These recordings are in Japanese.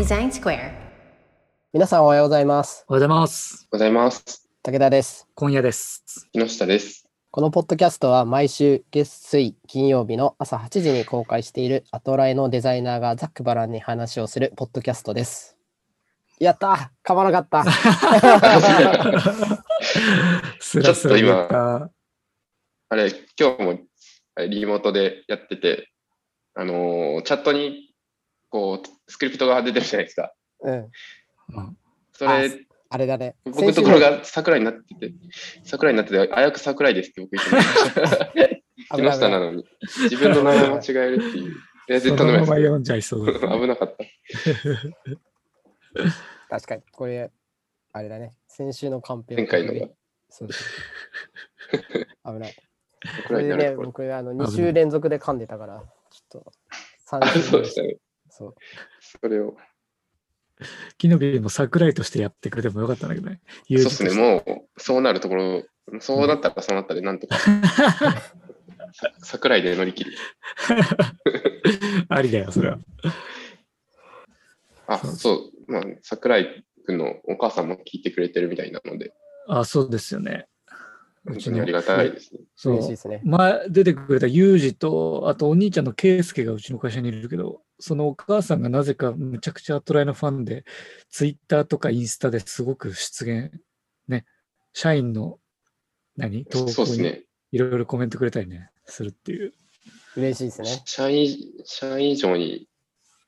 Design Square. 皆さんおはようございます。おはようございます。おはようございます。武田です。今夜です。木下です。このポッドキャストは毎週月水金曜日の朝8時に公開しているアトラエのデザイナーがざっくばらんに話をするポッドキャストです。やったー噛まなかったちょっった。あれ、今日もリモートでやってて、あのーチャットにこうスクリプトが出てるじゃないですか。うん。うんそれ、あれだね。僕のところが桜井になってて、桜井になってて、あやく桜井ですって僕言ってました。木下なのに、自分の名前間違えるっていう。いや、絶対飲めないまま読んじゃいそうだ。危なかった。確かに。これ、あれだね。先週のカンペを前回のがそう 危ない。これでね。僕、あの、2危ない週連続で噛んでたから、ちょっと、3あ週そうでしたね。そう。それを。木の実も桜井としてやってくれてもよかったんだけどね。そうですね、ももう、そうなるところ、そうなったらそうなったで、なんとか、さ桜井で乗り切る。ありだよ、それは。あ、そうそう、まあ、桜井君のお母さんも聞いてくれてるみたいなので、あ、そうですよね。うちにありがたいですね。そう。嬉しいですね。前出てくれたユージと、あとお兄ちゃんのケイスケがうちの会社にいるけど、そのお母さんがなぜかむちゃくちゃアトライのファンで、ツイッターとかインスタですごく出現、ね、社員の何？投稿に。いろいろコメントくれたりね、するっていう。嬉しいですね。社員、社員以上に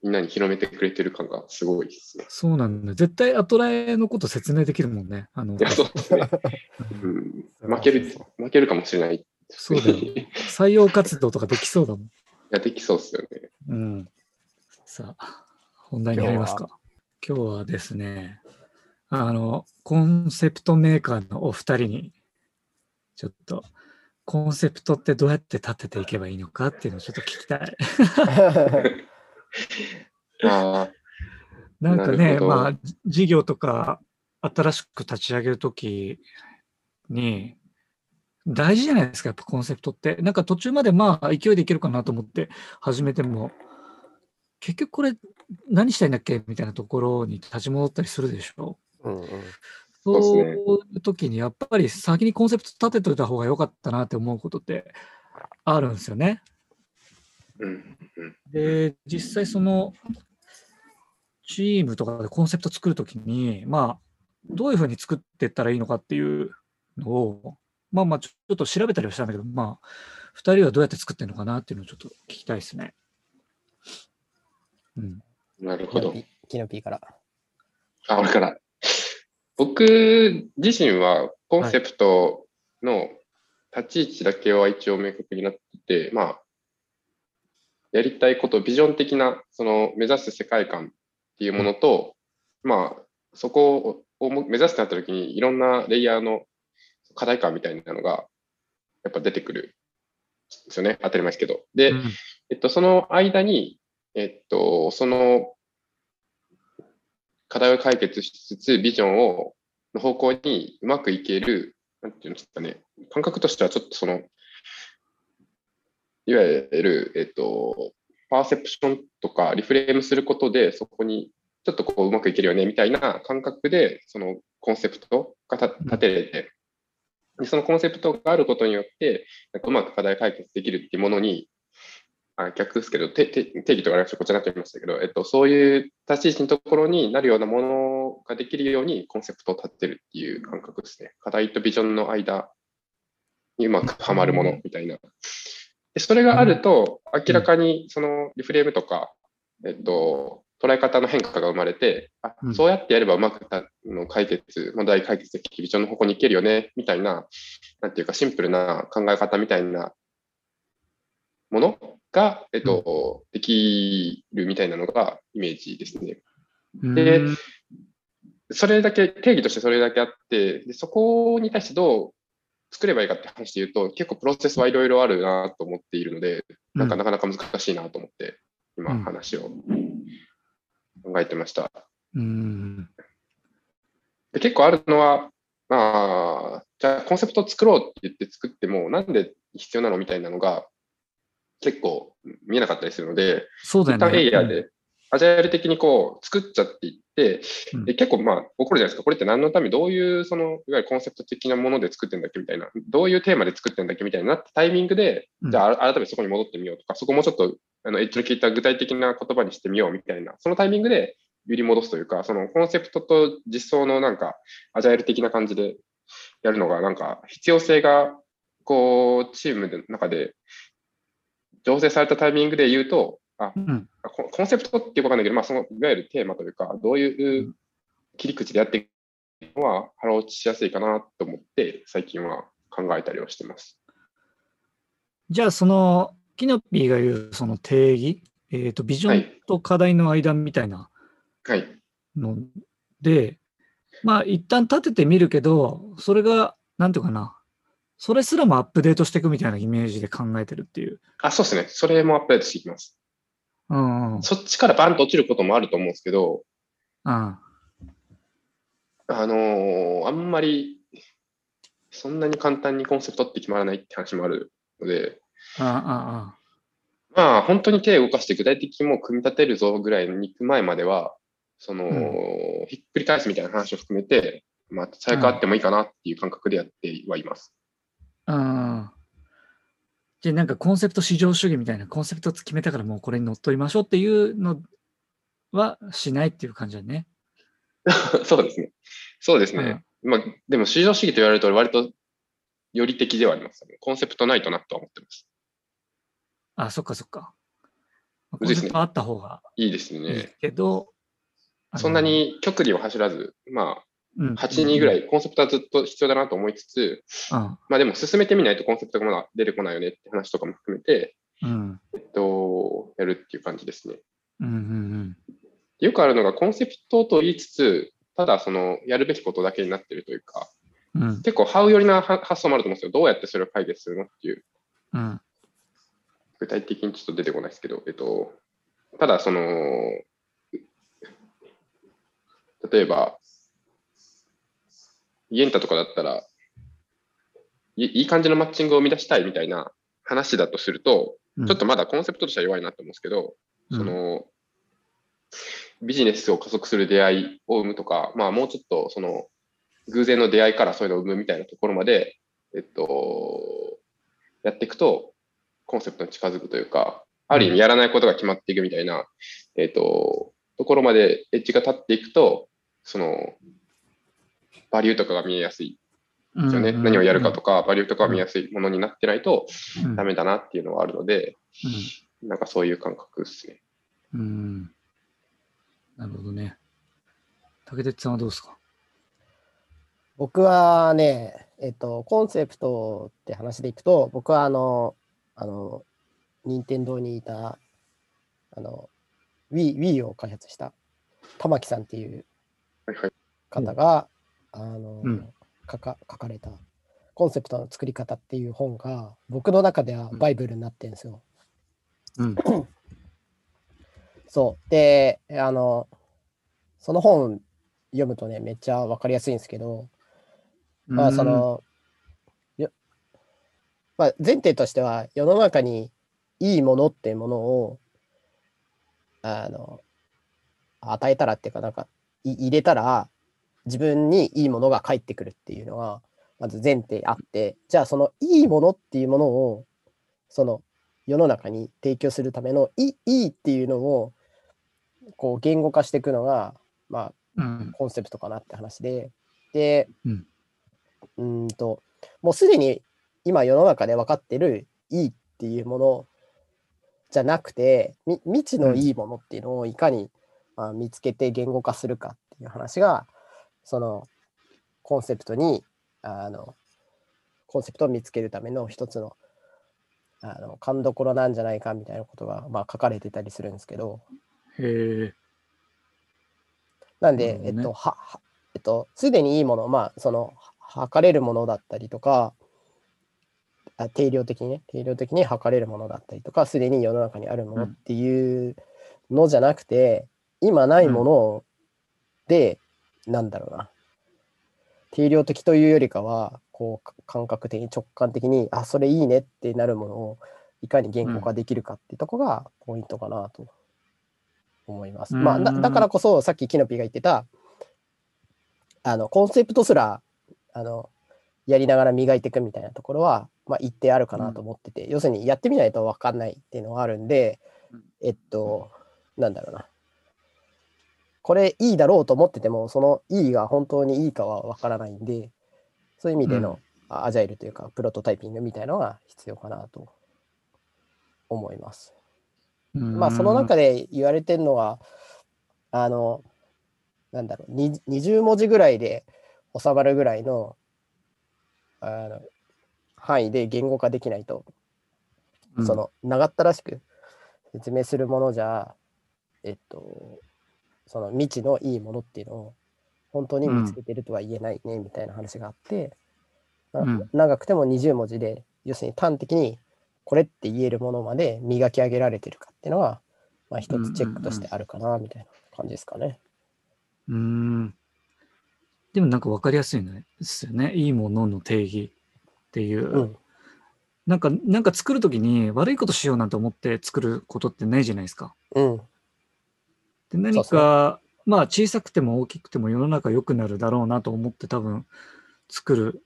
みんなに広めてくれてる感がすごいですね。そうなんだ。絶対アトラエのこと説明できるもんね。あのいや、そうですね。うん、負ける、負けるかもしれない。そうだよい採用活動とかできそうだもん。や、できそうですよね。うん。さあ、本題に入りますか。今日はですね、あの、コンセプトメーカーのお二人に、ちょっと、コンセプトってどうやって立てていけばいいのかっていうのをちょっと聞きたい。あなんかねまあ、事業とか新しく立ち上げるときに、大事じゃないですか、やっぱコンセプトって。なんか途中までまあ勢いでいけるかなと思って始めても、結局これ何したいんだっけみたいなところに立ち戻ったりするでしょ。うんうんそういう時にやっぱり先にコンセプト立てといた方が良かったなって思うことってあるんですよね。あ、うん、うん。で、実際その、チームとかでコンセプト作るときに、まあ、どういうふうに作っていったらいいのかっていうのを、まあまあ、ちょっと調べたりはしたんだけど、まあ、二人はどうやって作ってるのかなっていうのをちょっと聞きたいですね。うん。なるほど。キノピーから。あ、俺から。僕自身はコンセプトの立ち位置だけは一応明確になってて、まあ、やりたいこと、ビジョン的な、その目指す世界観っていうものと、まあ、そこを目指すとなった時に、いろんなレイヤーの課題感みたいなのが、やっぱ出てくるんですよね。当たり前ですけど。で、うんえっと、その間に、えっと、その課題を解決しつつ、ビジョンを、の方向にうまくいける、なんていうんですかね、感覚としてはちょっとその、いわゆる、えっと、パーセプションとかリフレームすることで、そこにちょっとこううまくいけるよね、みたいな感覚で、そのコンセプトがた立てれて、でそのコンセプトがあることによって、なんかうまく課題解決できるっていうものに、あ逆ですけど、定義とか私こちらになってましたけど、えっと、そういう立ち位置のところになるようなものができるようにコンセプトを立てるっていう感覚ですね。課題とビジョンの間にうまくはまるものみたいな。でそれがあると、明らかにそのリフレームとか、えっと、捉え方の変化が生まれて、あうん。そうやってやればうまくたの解決、問題解決できるビジョンの方向に行けるよね、みたいな、なんていうかシンプルな考え方みたいなものが、えっと、できるみたいなのがイメージですね。でうん。それだけ、定義としてそれだけあって、でそこに対してどう作ればいいかって話で言うと、結構プロセスはいろいろあるなと思っているので、なんかなかなか難しいなと思って、今うん話を考えてました。うん。で結構あるのは、まあ、じゃあコンセプトを作ろうって言って作っても、なんで必要なのみたいなのが結構見えなかったりするので、そうだよね。一旦エイヤーで、アジャイル的にこう作っちゃっていって、うん。で結構まあ起こるじゃないですか。これって何のため、どういうその、いわゆるコンセプト的なもので作ってんだっけみたいな、どういうテーマで作ってんだっけみたいになったタイミングで、うん。じゃあ改めてそこに戻ってみようとか、そこもちょっとあのエッジの効いた具体的な言葉にしてみようみたいな、そのタイミングで揺り戻すというか、そのコンセプトと実装のなんか、アジャイル的な感じでやるのが、なんか必要性が、こう、チームの中で醸成されたタイミングで言うと、あ、うん。ココンセプトってよくわかんないけど、まあ、そのいわゆるテーマというか、どういう切り口でやっていくのは腹落ちしやすいかなと思って、最近は考えたりはしてます。じゃあ、その、キノピーが言うその定義、えっ、と、ビジョンはいと課題の間みたいなはい。ので、まあ、一旦立ててみるけど、それが、なんていうかな、それすらもアップデートしていくみたいなイメージで考えてるっていう。あ、そうですね。それもアップデートしていきます。うん。うん。そっちからバンと落ちることもあると思うんですけど、うんあのーあんまり、そんなに簡単にコンセプトって決まらないって話もあるので、あまあ、本当に手を動かして具体的にもう組み立てるぞぐらいに行く前までは、その、うひっくり返すみたいな話を含めて、まあ、最悪あってもいいかなっていう感覚でやってはいます。あああ。うん。じゃあなんかコンセプト至上主義みたいな、コンセプト決めたからもうこれに乗っ取りましょうっていうのはしないっていう感じだね。そうですね。そうですね。まあ、でも、至上主義と言われると、割と、より的ではあります、ね。コンセプトないとなとは思ってます。あ、そっかそっか。コンセプトあった方がいいですいいね。けど、そんな、に極利を走らず、まうんあ、8人ぐらい。い、コンセプトはずっと必要だなと思いつつ、うんまあでも進めてみないとコンセプトがまだ出てこないよねって話とかも含めて、うん。えっと、やるっていう感じですね。うんうんよくあるのがコンセプトと言いつつ、ただそのやるべきことだけになってるというか、うん。うん。結構ハウ寄りなは発想もあると思うんですよ。どうやってそれを解決するのっていう、うん。具体的にちょっと出てこないですけど、えっと、ただその、例えば、イエンタとかだったら、いいい感じのマッチングを生み出したいみたいな話だとすると、うん。ちょっとまだコンセプトとしては弱いなと思うんですけど、うん。その、ビジネスを加速する出会いを生むとか、まあもうちょっとその、偶然の出会いからそういうのを生むみたいなところまで、えっと、やっていくと、コンセプトに近づくというか、ある意味やらないことが決まっていくみたいな、えっと、ところまでエッジが立っていくと、その、バリューとかが見えやすいですよね。何をやるかとか、バリューとかが見えやすいものになってないとうんダメだなっていうのはあるので、なんかそういう感覚ですね。うん。うん。なるほどね。竹鉄さんはどうですか？僕はね、えっと、コンセプトって話でいくと、僕はあの、あの、任天堂にいた、あの、Wii, Wii を開発した玉木さんっていうはいはい。方が、あの、うん書か書かれたコンセプトの作り方っていう本が、僕の中ではバイブルになってるんですよ。うん。そう。で、あの、その本読むとね、めっちゃわかりやすいんですけど、まあその、よまあ、前提としては世の中にいいものっていうものをあの与えたらっていうかなんかい入れたら自分にいいものが返ってくるっていうのがまず前提あってじゃあそのいいものっていうものをその世の中に提供するためのいいいっていうのをこう言語化していくのがまあうん。コンセプトかなって話で、で、うん。うーんと、もうすでに今世の中で分かってるいいっていうものじゃなくて、み未知のいいものっていうのをいかに、まあ、見つけて言語化するかっていう話が、そのコンセプトに、あの、コンセプトを見つけるための一つの、あの、勘どころなんじゃないかみたいなことが、まあ、書かれてたりするんですけど、へえ。なんで、ね。えっと、は、はえっと、すでにいいもの、まあ、その、は測れるものだったりとか、あ定量的にね、定量的に測れるものだったりとか、すでに世の中にあるものうんっていうのじゃなくて、今ないもので、なんだろうな、定量的というよりかは、こう、か感覚的に直感的に、あ、それいいねってなるものを、いかに言語化できるかっていうところがポイントかなと思います。まあ、だからこそ、さっきキノピーが言ってた、あの、コンセプトすら、あの、やりながら磨いていくみたいなところは、まあ、一定あるかなと思ってて、要するにやってみないと分かんないっていうのがあるんでうん、えっと、なんだろうな。これいいだろうと思ってても、そのいいが本当にいいかは分からないんで、そういう意味での、あアジャイルというか、プロトタイピングみたいなのが必要かなと思います。まあ、その中で言われてるのは、あの、なんだろう、に20文字ぐらいで収まるぐらいの、あの、範囲で言語化できないと、うん。その、長ったらしく説明するものじゃ、えっと、その未知のいいものっていうのを本当に見つけてるとは言えないね、みたいな話があって、まあうん長くても20文字で、要するに端的にこれって言えるものまで磨き上げられてるかっていうのは、まあ一つチェックとしてあるかな、みたいな感じですかね。うーん。でもなんか分かりやすいねですよね。いいものの定義っていう。うん。なんか、なんか作るときに悪いことしようなんて思って作ることってないじゃないですか。うん。で何か、まあ小さくても大きくても世の中良くなるだろうなと思って多分作る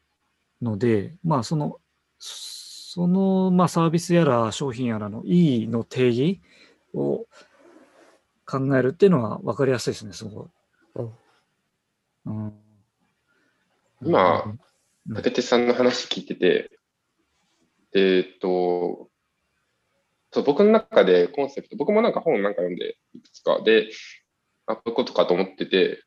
ので、まあその、その、まあサービスやら商品やらのいいの定義を考えるっていうのは分かりやすいですね、すごい。うん。うん、今うん竹手さんの話聞いてて、えーっと、そう僕の中でコンセプト、僕もなんか本なんか読んで、いくつかで、あ、こういうことかと思ってて、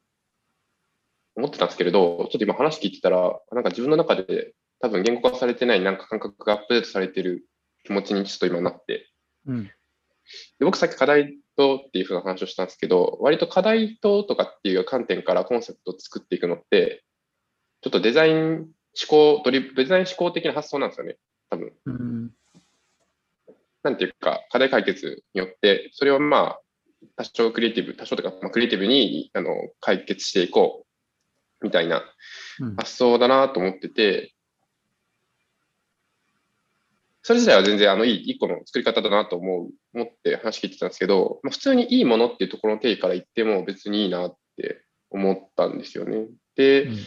思ってたんですけれど、ちょっと今話聞いてたら、なんか自分の中で多分言語化されてないなんか感覚がアップデートされてる気持ちにちょっと今なって、うん。で僕さっき課題とっていうふうな話をしたんですけど、割と課題ととかっていう観点からコンセプトを作っていくのって、ちょっとデザイン思考、ドリデザイン思考的な発想なんですよね、多分。うん。なんていうか、課題解決によって、それをまあ、多少クリエイティブ、多少というか、まあ、クリエイティブにあの解決していこう、みたいなうん発想だなと思ってて、それ自体は全然あのいい一個の作り方だなと思う、思って話聞いてたんですけど、まあ、普通にいいものっていうところの定義から言っても別にいいなって思ったんですよね。で、うん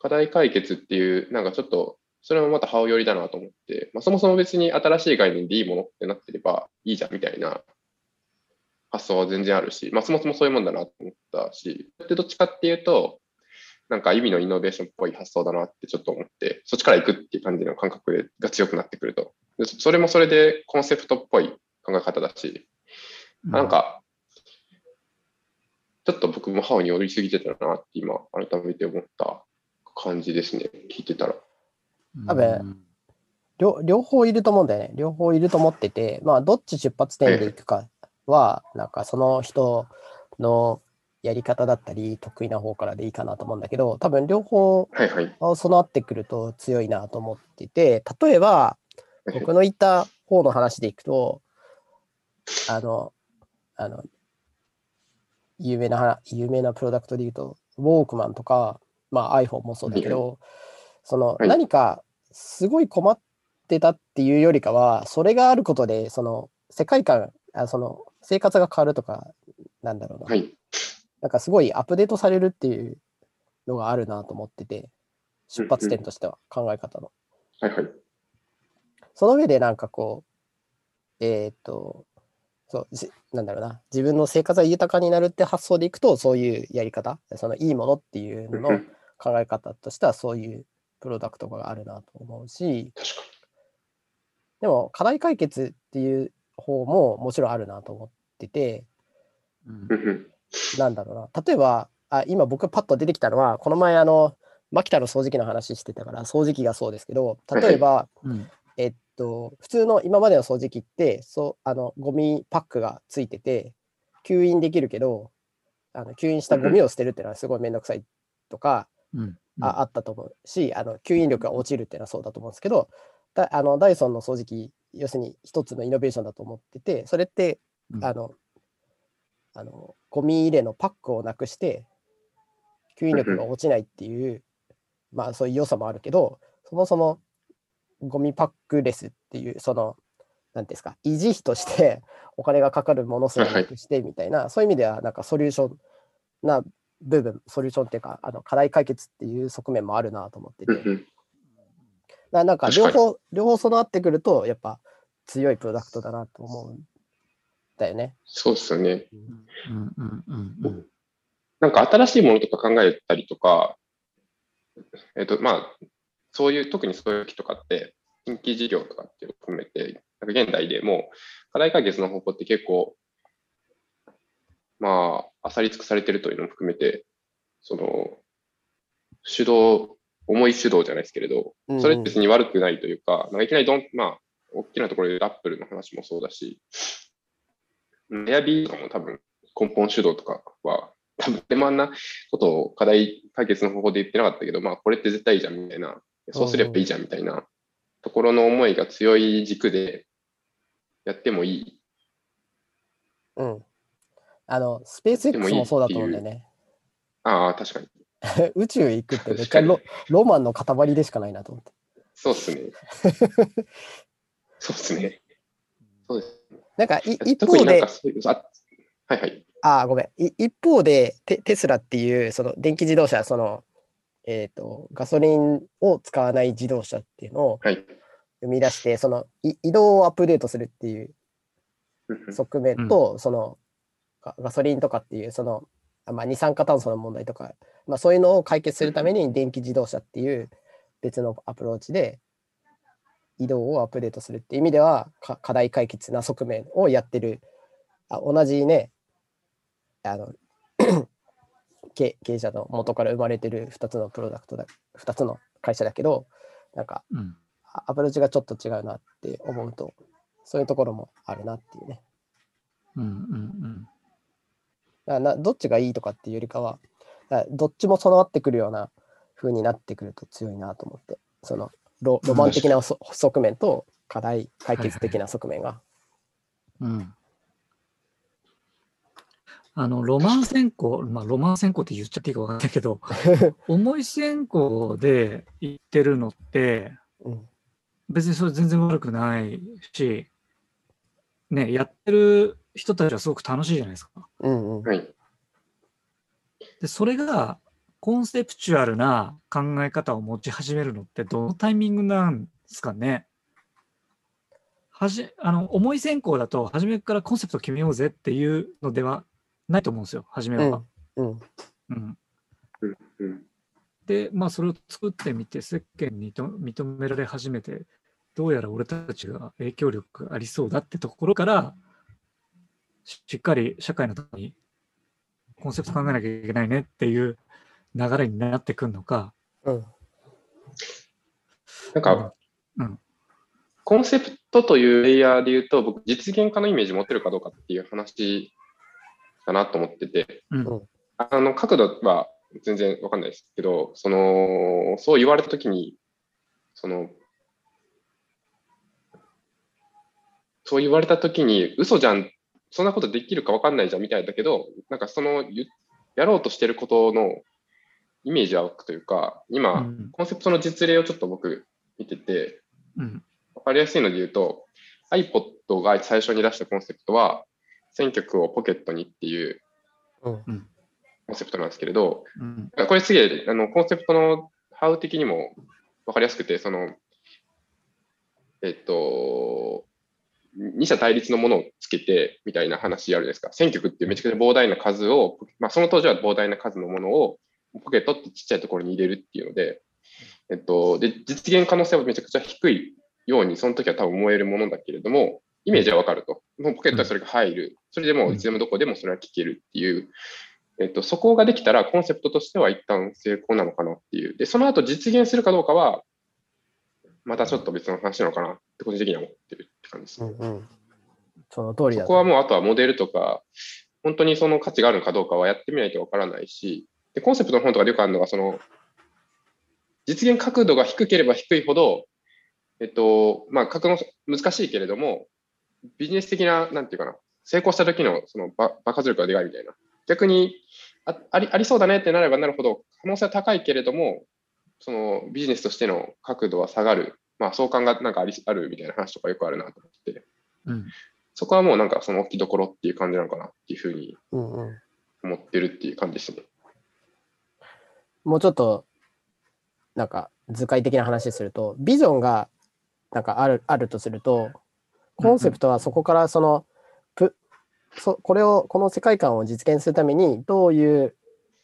課題解決っていう、なんかちょっと、それもまた羽寄りだなと思って、まあ、そもそも別に新しい概念でいいものってなってればいいじゃんみたいな発想は全然あるし、まあ、そもそもそういうもんだなと思ったし、でどっちかっていうと、なんか意味のイノベーションっぽい発想だなってちょっと思って、そっちから行くっていう感じの感覚が強くなってくると。でそそれもそれでコンセプトっぽい考え方だし、なん、か、ちょっと僕もハに寄りすぎてたなって今、改めて思った感じですね、聞いてたら。多分両両方いると思うんだよね。両方いると思ってて、まあ、どっち出発点でいくかは、なんかその人のやり方だったり、得意な方からでいいかなと思うんだけど、多分両方。備わってくると強いなと思ってて、例えば、僕の言った方の話でいくと、あの、あの、有名な、有名なプロダクトで言うと、ウォークマンとか、まあ iPhone もそうだけど、そのはい何かすごい困ってたっていうよりかは、それがあることで、その世界観、あその生活が変わるとか、なんだろうな、はい。なんかすごいアップデートされるっていうのがあるなと思ってて、出発点としては考え方の。はいはい。その上でなんかこう、えーっと、そう、じなんだろうな、自分の生活が豊かになるって発想でいくと、そういうやり方、そのいいものっていうのの考え方としては、そういうプロダクトがあるなと思うし、確かでも課題解決っていう方ももちろんあるなと思ってて、うん。なんだろうな、例えば、あ今僕パッと出てきたのは、この前あの、マキタの掃除機の話してたから、掃除機がそうですけど、例えば、うん。えっと、普通の今までの掃除機って、そう、あの、ゴミパックがついてて、吸引できるけど、あの吸引したゴミを捨てるっていうのはすごいめんどくさいとか、うんああったと思うし、あの吸引力が落ちるっていうのはそうだと思うんですけど、だあのダイソンの掃除機、要するに一つのイノベーションだと思ってて、それって、うん。あの、あのゴミ入れのパックをなくして、吸引力が落ちないっていう、まあそういう良さもあるけど、そもそもゴミパックレスっていう、そのなんていうんですか、維持費としてお金がかかるものすらなくしてみたいな、そういう意味では、なんかソリューションな部分、ソリューションっていうか、あの課題解決っていう側面もあるなと思ってて、うんうん。ななんか両方、両方備わってくると、やっぱ強いプロダクトだなと思うんだよね。そうですよね。うんうんうん。うん。なんか新しいものとか考えたりとか、えっ、と、まあ、そういう、特にそういう時とかって、新規事業とかっていうのを含めて、なんか現代でも課題解決の方法って結構、まあ、あさり尽くされてるというのも含めて、その、主導、重い主導じゃないですけれど、うんうんそれ別に悪くないというか、なんかいきなりどん、まあ、大きなところでアップルの話もそうだし、エアビーとかも多分根本主導とかは、多分でもあんなことを課題解決の方法で言ってなかったけど、まあこれって絶対いいじゃんみたいな、そうすればいいじゃんみたいなところの思いが強い軸でやってもいい。うん。あの、スペース X もそうだと思うんだよね。ああ、確かに。宇宙行くってめっちゃロロマンの塊でしかないなと思って。そうっすね。そうっすね。そうです。なんかい一方ではいはい。あ、ごめん。い一方でテ、テスラっていう、その電気自動車、その、えっ、と、ガソリンを使わない自動車っていうのをはい。生み出して、そのい移動をアップデートするっていう側面と、そのガガソリンとかっていう、その、あまあ、二酸化炭素の問題とか、まあ、そういうのを解決するために電気自動車っていう別のアプローチで移動をアップデートするっていう意味ではか課題解決な側面をやってる。あ同じねあの 経経営者の元から生まれてる2つのプロダクトだ2つの会社だけどなんかうん。あアプローチがちょっと違うなって思うとそういうところもあるなっていうね。うんうんだからなどっちがいいとかっていうよりかはどっちも備わってくるような風になってくると強いなと思って。そのロロマン的なそ側面と課題解決的な側面が。うん。うんあの、ロマン先行、まあ、ロマン先行って言っちゃっていいかわかんないけど、重い先行で言ってるのって、うん。別にそれ全然悪くないし、ね、やってる人たちはすごく楽しいじゃないですか。うんうんはい。で、それがコンセプチュアルな考え方を持ち始めるのってどのタイミングなんですかねはじ、あの、重い先行だと、初めからコンセプト決めようぜっていうのではないと思うんですよ、初めは。うんうん。うん。で、まあ、それを作ってみて、世間にと認められ始めて、どうやら俺たちが影響力ありそうだってところから、ししっかり社会のためにコンセプト考えなきゃいけないねっていう流れになってくるのか、うん。なんか、うん。コンセプトというレイヤーで言うと、僕、実現化のイメージ持ってるかどうかっていう話かなと思ってて、うん。うん。あの、角度は全然わかんないですけど、その、そう言われたときに、その、そう言われたときに、嘘じゃん、そんなことできるかわかんないじゃんみたいだけど、なんかその、ゆやろうとしてることのイメージは湧くというか、今、うん。コンセプトの実例をちょっと僕見てて、うん。わかりやすいので言うと、iPod が最初に出したコンセプトは、選曲をポケットにっていううん。コンセプトなんですけれど、うん。これすげえ、あの、コンセプトのハウ的にもわかりやすくて、その、えっと、二者対立のものをつけてみたいな話あるじゃないですか。選曲っていうめちゃくちゃ膨大な数を、まあその当時は膨大な数のものをポケットってちっちゃいところに入れるっていうので、えっと、で、実現可能性はめちゃくちゃ低いように、その時は多分思えるものだけれども、イメージはわかると。もうポケットはそれが入る。それでもういつでもどこでもそれは聞けるっていうえっと、そこができたらコンセプトとしては一旦成功なのかなっていう。で、その後実現するかどうかは、またちょっと別の話なのかなって個人的には思ってるって感じです。うんうんその通りだそこはもうあとはモデルとか、本当にその価値があるのかどうかはやってみないとわからないし、で、コンセプトの本とかでよくあるのが、その、実現角度が低ければ低いほど、えっと、まあ、角度難しいけれども、ビジネス的な、なんていうかな、成功した時のそのば爆発力がでかいみたいな。逆にあありありそうだねってなればなるほど、可能性は高いけれども、そのビジネスとしての角度は下がる。まあ、相関がなんかありあるみたいな話とかよくあるなと思ってて。うん。そこはもうなんかその置きどころっていう感じなのかなっていうふうにうんうん。思ってるっていう感じですね。もうちょっと、なんか図解的な話すると、ビジョンがなんかあるあるとすると、コンセプトはそこからその、プそこれを、この世界観を実現するために、どういう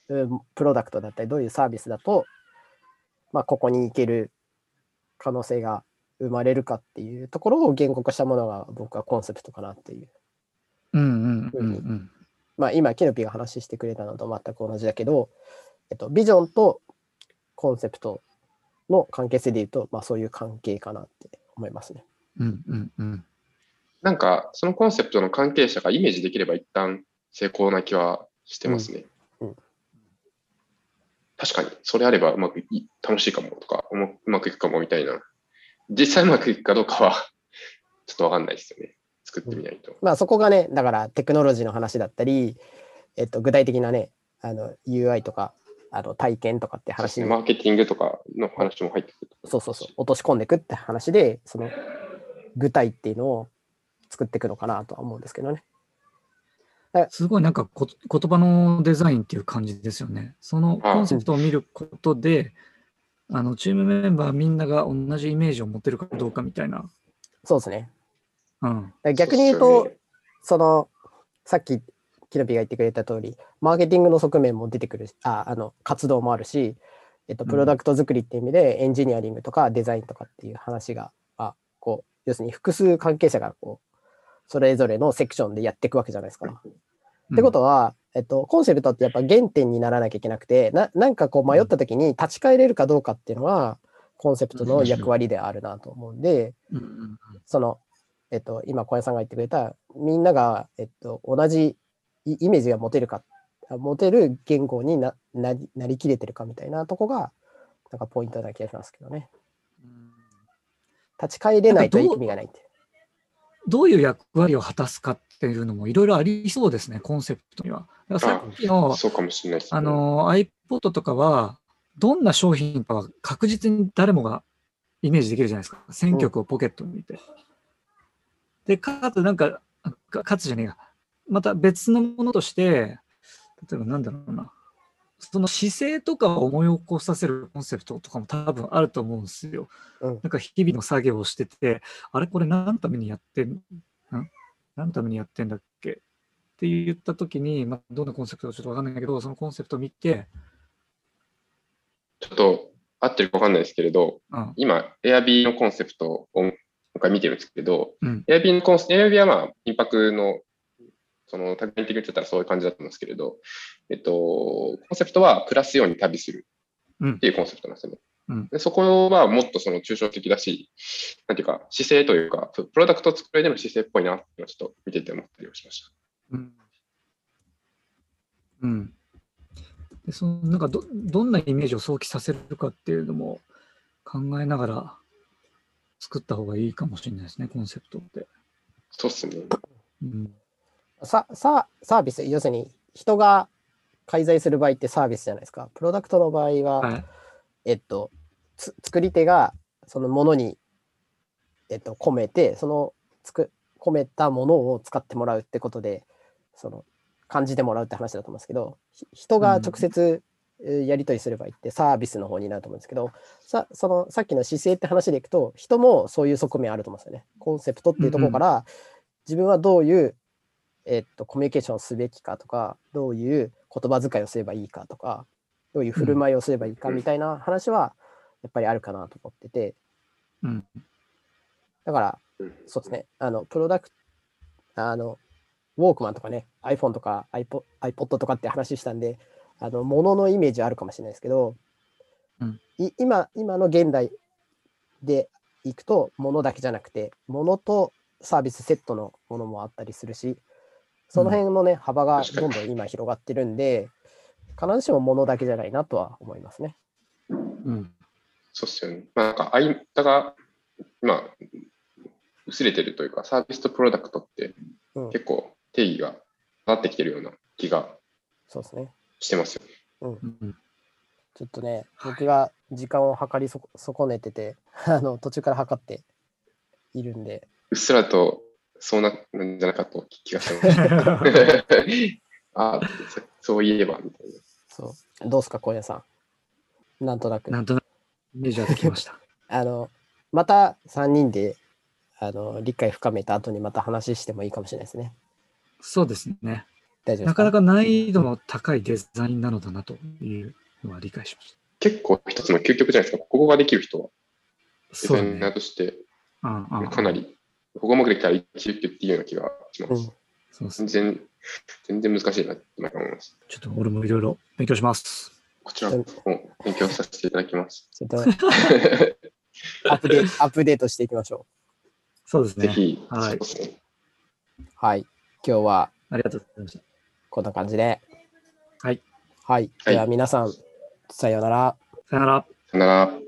うんプロダクトだったり、どういうサービスだと、まあ、ここに行ける可能性が生まれるかっていうところを言語化したものが僕はコンセプトかなっていう。うんうんうんうん。まあ、今、キノピが話してくれたのと全く同じだけど、えっと、ビジョンとコンセプトの関係性で言うと、まあ、そういう関係かなって思いますね。うんうんうん。なんかそのコンセプトの関係者がイメージできれば一旦成功な気はしてますね。うんうん確かに、それあればうまくい楽しいかもとか、うまうまくいくかもみたいな。実際うまくいくかどうかは ちょっとわかんないですよね。作ってみないと。まあ、そこがね、だからテクノロジーの話だったり、えっと、具体的なね、あの UI とか、あの体験とかって話にマーケティングとかの話も入ってくる。そうそうそう、落とし込んでいくって話で、その具体っていうのを作っていくのかなとは思うんですけどね。すごいなんかこ言葉のデザインっていう感じですよね。そのコンセプトを見ることで、あのチームメンバーみんなが同じイメージを持ってるかどうかみたいな。そうですね。うん。逆に言うと、そのさっきキノピが言ってくれた通り、マーケティングの側面も出てくるし、ああの活動もあるし、えっと、うんプロダクト作りっていう意味で、エンジニアリングとかデザインとかっていう話が、あこう要するに複数関係者がこうそれぞれのセクションでやっていくわけじゃないですか。ってことは、えっと、コンセプトってやっぱ原点にならなきゃいけなくて、ななんかこう迷った時に立ち返れるかどうかっていうのは、コンセプトの役割であるなと思うんで、その、えっと、今小屋さんが言ってくれたみんなが、えっと、同じイイメージが持てるかあ持てる言語にななりなりきれてるかみたいなとこがなんかポイントな気がしますけどね。うん。立ち返れないと意味がないってどういう役割を果たすかっていうのもいろいろありそうですね、コンセプトには。だからさっきのそうかもしれないです、ね。あの iPod とかは、どんな商品かは確実に誰もがイメージできるじゃないですか。選曲をポケットに入れて。で、かつ、なんか、かかつじゃねえや。また別のものとして、例えばなんだろうな。その姿勢とかを思い起こさせるコンセプトとかも多分あると思うんですよ。うん。なんか日々の作業をしてて、あれこれ何のためにやってん、ん？何のためにやってんだっけ？って言ったときに、まあ、どんなコンセプトかちょっとわかんないけど、そのコンセプトを見て、ちょっと合ってるかわかんないですけれど、うん、今、Airb のコンセプトをもう一回見てるんですけど、うん、Airb のコンセ Airb はまあ、民泊の、その、多面的に言ってたらそういう感じだったんですけれど、えっと、コンセプトは暮らすように旅するっていうコンセプトなんですよね。うんでそこはもっとその抽象的だし、なんていうか、姿勢というか、プロダクトを作る上での姿勢っぽいなっていうのをちょっと見てて思ったりはしました。うん。うん。でそのなんかど、どんなイメージを想起させるかっていうのも考えながら作った方がいいかもしれないですね、コンセプトって。そうっすね。うん。ささサービス要するに人が介在する場合ってサービスじゃないですかプロダクトの場合は、はい。えっとつ作り手がそのものに、えっと、込めてそのつく込めたものを使ってもらうってことでその感じてもらうって話だと思うんですけどひ人が直接えーやり取りする場合ってサービスの方になると思うんですけどさそのさっきの姿勢って話でいくと人もそういう側面あると思うんですよね。コンセプトっていうところから、自分はどういう、えっと、コミュニケーションをすべきかとかどういう言葉遣いをすればいいかとかどういう振る舞いをすればいいかみたいな話はやっぱりあるかなと思ってて。うん。だからうんそうですね。あのプロダクトあのウォークマンとかね iPhone とか iPod, iPod とかって話したんであの物のイメージあるかもしれないですけど、うん。い今今の現代でいくと物だけじゃなくて物とサービスセットのものもあったりするしその辺のね、幅がどんどん今広がってるんで必ずしも物だけじゃないなとは思いますね。うん。そうっすよね。まあ、なんか、間が、今、薄れてるというか、サービスとプロダクトってうん、結構定義がなってきてるような気がそうですね。してますよね。うん。ちょっとね、はい僕が時間を計りそ損ねてて、あの途中から測っているんで、うっすらとそうななんじゃなかった気がします。あそそういえば、みたいな。そう。どうすか、小屋さん。なんとなく。なんとなくイメージはできました。あの、また3人で、あの、理解深めた後にまた話してもいいかもしれないですね。そうですね。大丈夫ですか？なかなか難易度の高いデザインなのだなというのは理解しました。結構一つの究極じゃないですか。ここができる人は、デそうだザイナーね。としてかなり、ここまくできたら一級っていうような気がします。うん全然、全然難しいなって思います。ちょっと俺もいろいろ勉強します。こちらも勉強させていただきます。ちょっとアップデート、アップデートしていきましょそうですね。ぜひ、はいそうですね。う。はい。今日はありがとうございました。こんな感じで。はい。はい。では皆さん、さようなら。さよなら。さよなら。